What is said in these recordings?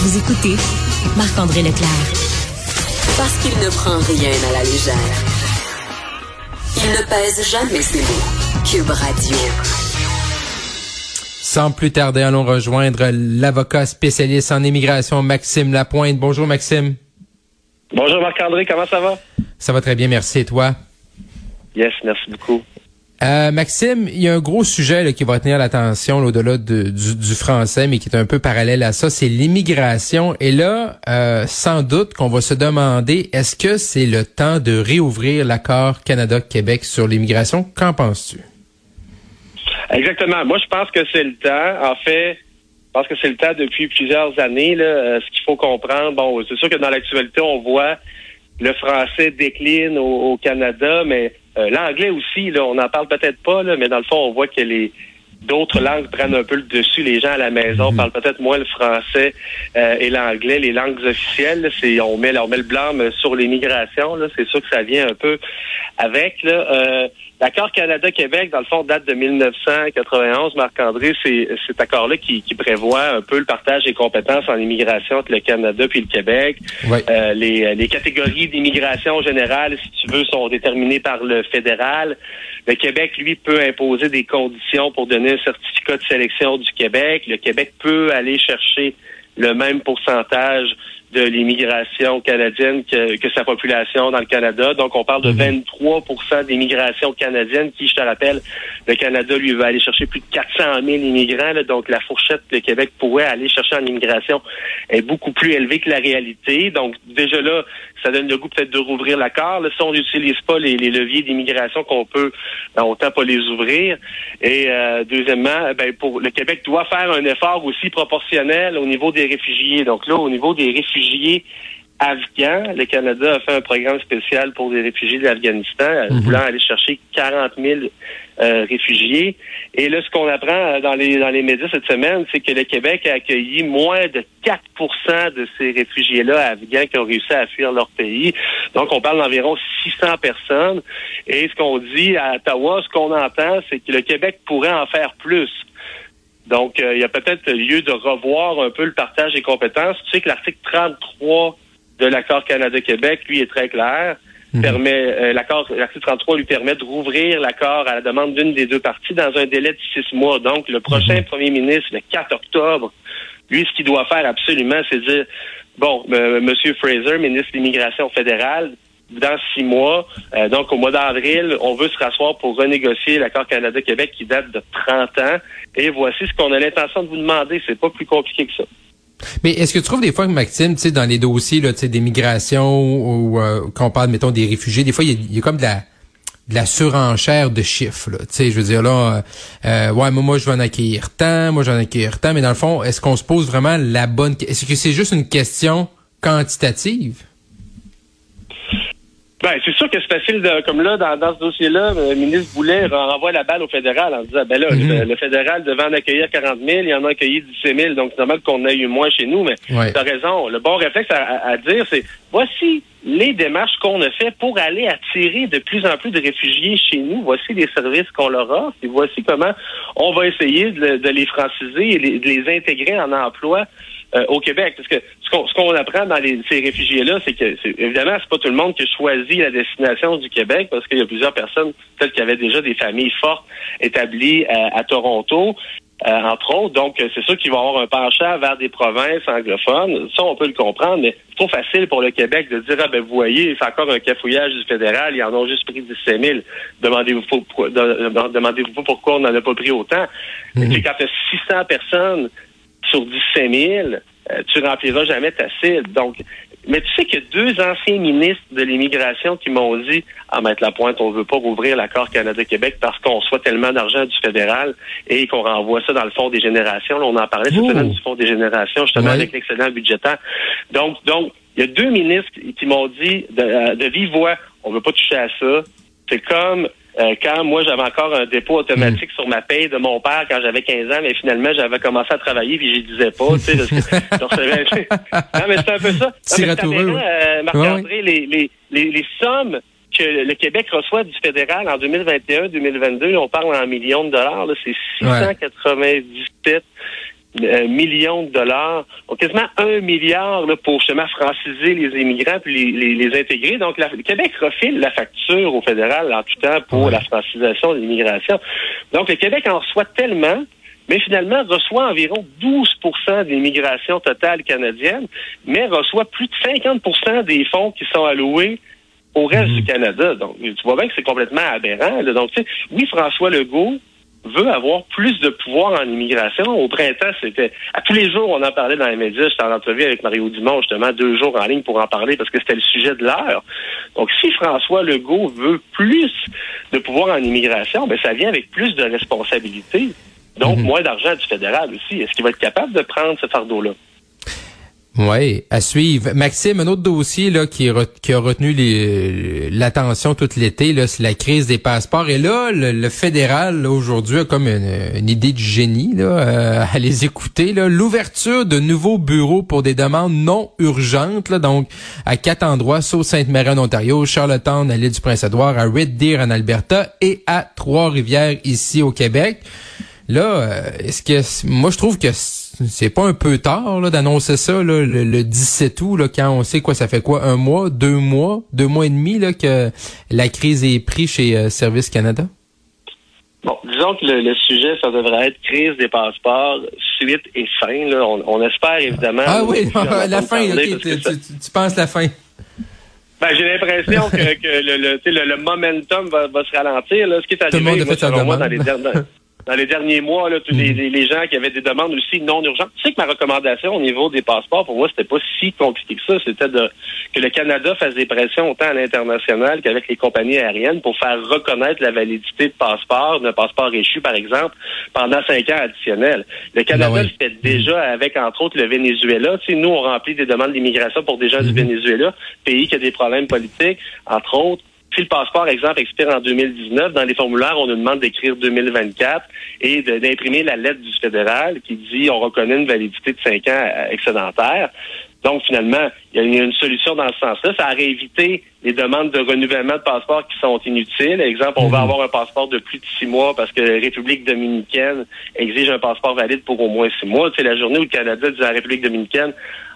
Vous écoutez Marc-André Leclerc. Parce qu'il ne prend rien à la légère. Il ne pèse jamais ses mots. Cube Radio. Sans plus tarder, allons rejoindre l'avocat spécialiste en immigration, Maxime Lapointe. Bonjour, Maxime. Bonjour, Marc-André. Comment ça va? Ça va très bien, merci. Et toi? Yes, merci beaucoup. Euh, Maxime, il y a un gros sujet qui va tenir l'attention au-delà du, du, français, mais qui est un peu parallèle à ça, c'est l'immigration. Et là, euh, sans doute qu'on va se demander, est-ce que c'est le temps de réouvrir l'accord Canada-Québec sur l'immigration? Qu'en penses-tu? Exactement. Moi, je pense que c'est le temps. En fait, je pense que c'est le temps depuis plusieurs années. Euh, ce qu'il faut comprendre, bon, c'est sûr que dans l'actualité, on voit le français décline au, Canada, mais l'anglais aussi, là, on n'en parle peut-être pas, là, mais dans le fond, on voit que les d'autres langues prennent un peu le dessus. Les gens à la maison mhm. parlent peut-être moins le français euh, et l'anglais. Les langues officielles, c'est on met, on met le blâme sur l'immigration. C'est sûr que ça vient un peu avec. Là, euh, L'accord Canada-Québec, dans le fond, date de 1991. Marc-André, c'est cet accord-là qui, qui, prévoit un peu le partage des compétences en immigration entre le Canada puis le Québec. Euh, les, les catégories d'immigration générale, si tu veux, sont déterminées par le fédéral. Le Québec, lui, peut imposer des conditions pour donner un certificat de sélection du Québec. Le Québec peut aller chercher le même pourcentage de l'immigration canadienne que, que, sa population dans le Canada. Donc, on parle de 23 mhm. d'immigration canadienne qui, je te rappelle, le Canada, lui, va aller chercher plus de 400 000 immigrants. donc, la fourchette que le Québec pourrait aller chercher en immigration est beaucoup plus élevée que la réalité. Donc, déjà là, ça donne le goût peut-être de rouvrir l'accord. Si on n'utilise pas les, leviers d'immigration qu'on peut, ben, autant pas les ouvrir. Et euh, deuxièmement, ben, pour le Québec doit faire un effort aussi proportionnel au niveau des réfugiés. Donc là, au niveau des réfugiés, réfugiés afghans. Le Canada a fait un programme spécial pour les réfugiés de l'Afghanistan, euh, mhm. voulant aller chercher 40 000 euh, réfugiés. Et là, ce qu'on apprend euh, dans les dans les médias cette semaine, c'est que le Québec a accueilli moins de 4% de ces réfugiés-là afghans qui ont réussi à fuir leur pays. Donc, on parle d'environ 600 personnes. Et ce qu'on dit à Ottawa, ce qu'on entend, c'est que le Québec pourrait en faire plus. Donc, euh, il y a peut-être lieu de revoir un peu le partage des compétences. Tu sais que l'article 33 de l'accord Canada-Québec, lui, est très clair. Mhm. Permet euh, l'accord, l'article 33 lui permet de rouvrir l'accord à la demande d'une des deux parties dans un délai de six mois. Donc, le prochain mhm. premier ministre, le 4 octobre, lui, ce qu'il doit faire absolument, c'est dire bon, euh, Monsieur Fraser, ministre de l'Immigration fédérale, dans six mois. Euh, donc, au mois d'avril, on veut se rasseoir pour renégocier l'accord Canada-Québec qui date de 30 ans. Et voici ce qu'on a l'intention de vous demander. C'est pas plus compliqué que ça. Mais est-ce que tu trouves des fois que Maxime, tu sais, dans les dossiers là, des migrations ou euh, qu'on parle, mettons, des réfugiés, des fois, il y, a comme de la de la surenchère de chiffres. Tu sais, je veux dire là, euh, ouais, moi, moi je vais en accueillir tant, moi je vais en accueillir tant, mais dans le fond, est-ce qu'on se pose vraiment la bonne Est-ce que c'est juste une question quantitative? Ben, c'est sûr que c'est facile de, comme là, dans, dans ce dossier-là, le ministre Boulet renvoie la balle au fédéral en disant, ben là, mhm. le, fédéral devant en accueillir 40 000, il en a accueilli 17 000, donc c'est normal qu'on ait eu moins chez nous, mais ouais. tu as raison. Le bon réflexe à, dire, c'est, voici les démarches qu'on a fait pour aller attirer de plus en plus de réfugiés chez nous. Voici les services qu'on leur offre et voici comment on va essayer de, les franciser et de les intégrer en emploi euh, au Québec. Parce que ce qu'on apprend dans les, ces réfugiés-là, c'est que évidemment, c'est pas tout le monde qui choisit la destination du Québec, parce qu'il y a plusieurs personnes, peut-être qui avaient déjà des familles fortes établies euh, à, Toronto. Euh, entre autres. Donc, c'est sûr qu'il va avoir un penchant vers des provinces anglophones. Ça, on peut le comprendre, mais c'est trop facile pour le Québec de dire, ah ben vous voyez, c'est encore un cafouillage du fédéral, ils en ont juste pris 17 000. Demandez-vous demandez-vous pourquoi on n'en a pas pris autant. Mm Quand tu as 600 personnes sur 17 000, euh, tu rempliras jamais ta cible. Donc, mais tu sais qu'il y a deux anciens ministres de l'immigration qui m'ont dit à mettre la pointe, on veut pas rouvrir l'accord Canada-Québec parce qu'on reçoit tellement d'argent du fédéral et qu'on renvoie ça dans le fonds des générations. on en parlait cette semaine du fonds des générations, justement avec l'excellent budgétaire. Donc, donc, il y a deux ministres qui m'ont dit de, euh, de vive voix, on veut pas toucher à ça. C'est comme euh, quand moi j'avais encore un dépôt automatique sur ma paye de mon père quand j'avais 15 ans, mais finalement j'avais commencé à travailler puis je disais pas, tu sais, non mais c'est un peu ça. Euh, Marc-André, les, les, les, les sommes que le Québec reçoit du fédéral en 2021-2022, on parle en millions de dollars, c'est 697 euh, millions de dollars, donc quasiment un milliard là, pour justement franciser les immigrants puis les, les, intégrer. Donc, le Québec refile la facture au fédéral en tout temps pour la francisation de l'immigration. Donc, le Québec en reçoit tellement mais finalement reçoit environ 12% de l'immigration totale canadienne, mais reçoit plus de 50% des fonds qui sont alloués au reste du mhm. Canada. Donc, tu vois bien que c'est complètement aberrant. Donc, tu sais, oui, François Legault veut avoir plus de pouvoir en immigration. Au printemps, c'était à tous les jours, on en parlait dans les médias. J'étais en entrevue avec Mario Dumont, justement, deux jours en ligne pour en parler parce que c'était le sujet de l'heure. Donc, si François Legault veut plus de pouvoir en immigration, ben ça vient avec plus de responsabilités. Donc, mhm. moins d'argent du fédéral aussi. Est-ce qu'il va être capable de prendre ce fardeau-là? Oui, à suivre. Maxime, un autre dossier là qui, qui a retenu l'attention tout l'été, c'est la crise des passeports. Et là, le, fédéral aujourd'hui a comme une, idée de génie là, euh, à les écouter. L'ouverture de nouveaux bureaux pour des demandes non urgentes, là, donc à quatre endroits, sauf Sainte-Marie en Ontario, Charlottetown à l'île du Prince-Édouard, à Red Deer en Alberta et à Trois-Rivières ici au Québec. Là, euh, est-ce que moi je trouve que c'est pas un peu tard d'annoncer ça le, 17 août là, quand on sait quoi ça fait quoi un mois, deux mois, deux mois et demi là que la crise est prise chez euh, Service Canada? Bon, disons que le, sujet, ça devrait être crise des passeports, suite et fin. Là. On, espère évidemment. Ah oui, la fin. tu, penses la fin. Ben, j'ai l'impression que, le, le, momentum va, se ralentir. Là. Ce qui est arrivé, a fait moi, dans les dernières dans les derniers mois, là, tous les, mhm. gens qui avaient des demandes aussi non urgentes. Tu sais que ma recommandation au niveau des passeports, pour moi, c'était pas si compliqué que ça. C'était de que le Canada fasse des pressions autant à l'international qu'avec les compagnies aériennes pour faire reconnaître la validité de passeports, d'un passeport échu, par exemple, pendant cinq ans additionnels. Le Canada ben le fait déjà avec, entre autres, le Venezuela. Tu sais, nous, on remplit des demandes d'immigration pour des gens du mhm. Venezuela, pays qui a des problèmes politiques, entre autres. Si le passeport, exemple, expire en 2019, dans les formulaires, on nous demande d'écrire 2024 et d'imprimer la lettre du fédéral qui dit on reconnaît une validité de 5 ans euh, excédentaire. Donc, finalement, il y a une solution dans ce sens-là. Ça aurait évité les demandes de renouvellement de passeport qui sont inutiles. Exemple, on va mhm. avoir un passeport de plus de six mois parce que la République dominicaine exige un passeport valide pour au moins six mois. C'est la journée où le Canada dit à la République dominicaine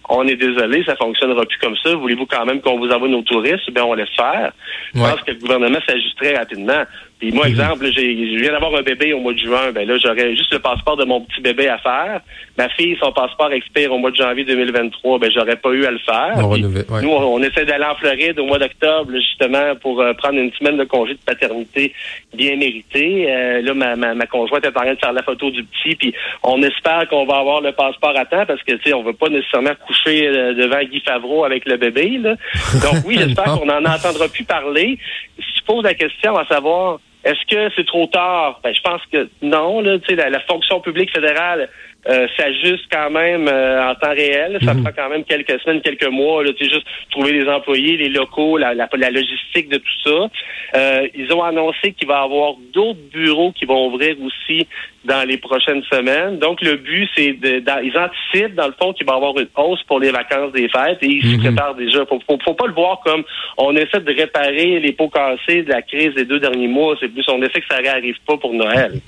on est désolé, ça fonctionnera plus comme ça. Voulez-vous quand même qu'on vous envoie nos touristes? Bien, on laisse faire. Je pense que le gouvernement s'ajusterait rapidement. Puis moi, mhm. exemple, j'ai, je viens d'avoir un bébé au mois de juin. Ben là, j'aurais juste le passeport de mon petit bébé à faire. Ma fille, son passeport expire au mois de janvier 2023. Ben, j'aurais pas eu à le faire. Nous, on, essaie d'aller en Floride au mois d'octobre, justement, pour euh, prendre une semaine de congé de paternité bien mérité. Euh, là, ma, ma, conjointe est en train de faire la photo du petit. Puis on espère qu'on va avoir le passeport à temps parce que, tu sais, on veut pas nécessairement euh, devant Guy Favreau avec le bébé. Là. Donc oui, j'espère qu'on en entendra plus parler. Si tu poses la question à savoir est-ce que c'est trop tard? Ben, je pense que non. Là, la, la fonction publique fédérale euh, s'ajuste quand même euh, en temps réel. Ça mhm. prend quand même quelques semaines, quelques mois. Là, juste trouver les employés, les locaux, la, la, logistique de tout ça. Euh, ils ont annoncé qu'il va y avoir d'autres bureaux qui vont ouvrir aussi dans les prochaines semaines. Donc, le but, c'est de, ils anticipent, dans le fond, qu'il va y avoir une hausse pour les vacances des fêtes et ils se mhm. préparent déjà. Faut, faut, faut, pas le voir comme on essaie de réparer les pots cassés de la crise des deux derniers mois. C'est plus, on essaie que ça n'arrive pas pour Noël.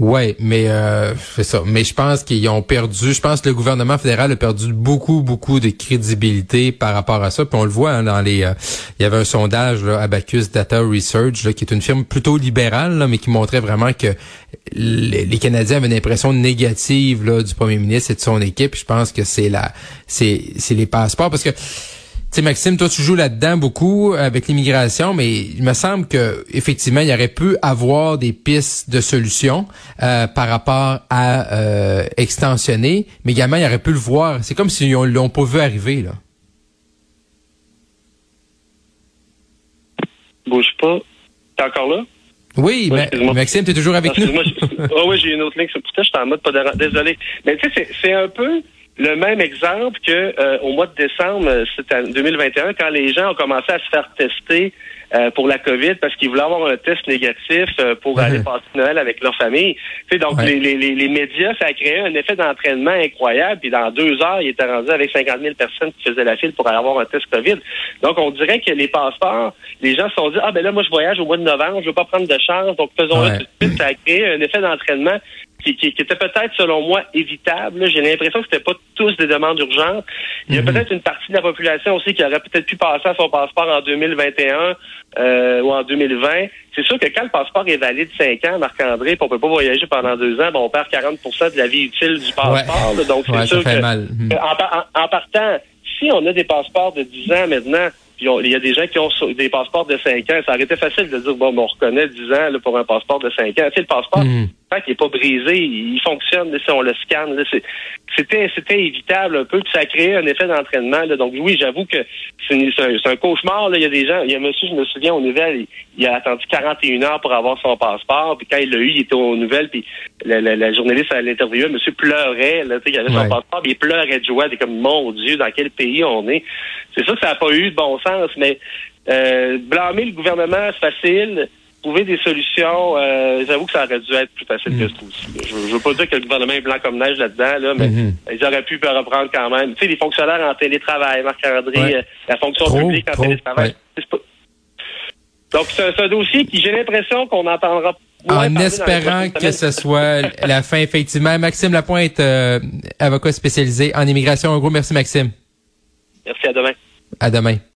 Ouais, mais euh, ça. Mais je pense qu'ils ont perdu. Je pense que le gouvernement fédéral a perdu beaucoup, beaucoup de crédibilité par rapport à ça. Puis on le voit hein, dans les. Euh, il y avait un sondage là, Abacus Data Research, là, qui est une firme plutôt libérale, mais qui montrait vraiment que les, les Canadiens avaient une impression négative là, du premier ministre et de son équipe. Je pense que c'est la, c'est, c'est les passeports parce que sais, Maxime, toi, tu joues là-dedans beaucoup avec l'immigration, mais il me semble que effectivement, il y aurait pu avoir des pistes de solutions euh, par rapport à euh, extensionner, mais également, il aurait pu le voir. C'est comme si on l'ont pas vu arriver, là. Bouge pas. T'es encore là? Oui, mais Maxime, tu es toujours avec nous? oh, oui, j'ai une autre ligne. Putain, je suis en mode pas Désolé. Mais tu sais, c'est un peu le même exemple que euh, au mois de décembre euh, c'était 2021 quand les gens ont commencé à se faire tester euh, pour la COVID parce qu'ils voulaient avoir un test négatif pour aller passer Noël avec leur famille. Tu donc les, les, les, médias, ça a créé un effet d'entraînement incroyable. Puis dans deux heures, ils étaient rendus avec 50 000 personnes qui faisaient la file pour aller avoir un test COVID. Donc on dirait que les passeports, les gens se sont dit ah ben là moi je voyage au mois de novembre, je veux pas prendre de chance, donc faisons-le tout de suite. Ça a créé un effet d'entraînement qui, qui, qui étaient peut-être, selon moi, évitables. J'ai l'impression que c'était pas tous des demandes urgentes. Il y a Mhm. peut-être une partie de la population aussi qui aurait peut-être pu passer à son passeport en 2021 euh, ou en 2020. C'est sûr que quand le passeport est valide 5 ans, Marc-André, on peut pas voyager pendant deux ans, ben, on perd 40% de la vie utile du passeport. là. donc, c'est Ouais, sûr fait que, mal. Mhm. en, en- en partant, si on a des passeports de 10 ans maintenant, il y a des gens qui ont des passeports de 5 ans, ça aurait été facile de dire, bon, ben, on reconnaît 10 ans là, pour un passeport de 5 ans. Tu sais, le passeport, Mhm. Qu'il n'est pas brisé, il, fonctionne là, si on le scanne. là, c'est- C'était c'était évitable un peu, puis ça a créé un effet d'entraînement. là. Donc oui, j'avoue que c'est c'est un, c'est un cauchemar. Là. Il y a des gens, il y a un monsieur, je me souviens, aux nouvelles, il, il a attendu 41 heures pour avoir son passeport, puis quand il l'a eu, il était aux nouvelles, puis la, la- la journaliste à l'interview, le monsieur pleurait, là, il avait son passeport, puis il pleurait de joie, il était comme, mon Dieu, dans quel pays on est. C'est sûr que ça n'a pas eu de bon sens, mais euh, blâmer le gouvernement, c'est facile. Trouver des solutions, euh, j'avoue que ça aurait dû être plus facile que ça aussi. là. Je, veux- je veux pas dire que le gouvernement est blanc comme neige là-dedans, là, mais Mhm. ils auraient pu reprendre quand même. Tu sais, les fonctionnaires en télétravail, Marc-André, Ouais. euh, la fonction Trop, publique en trop, télétravail. ouais. c'est pas- Donc, c'est un, dossier qui, j'ai l'impression qu'on entendra En espérant que ce soit la fin, effectivement. Maxime Lapointe, euh, avocat spécialisé en immigration. Un gros merci, Maxime. Merci, à demain. À demain.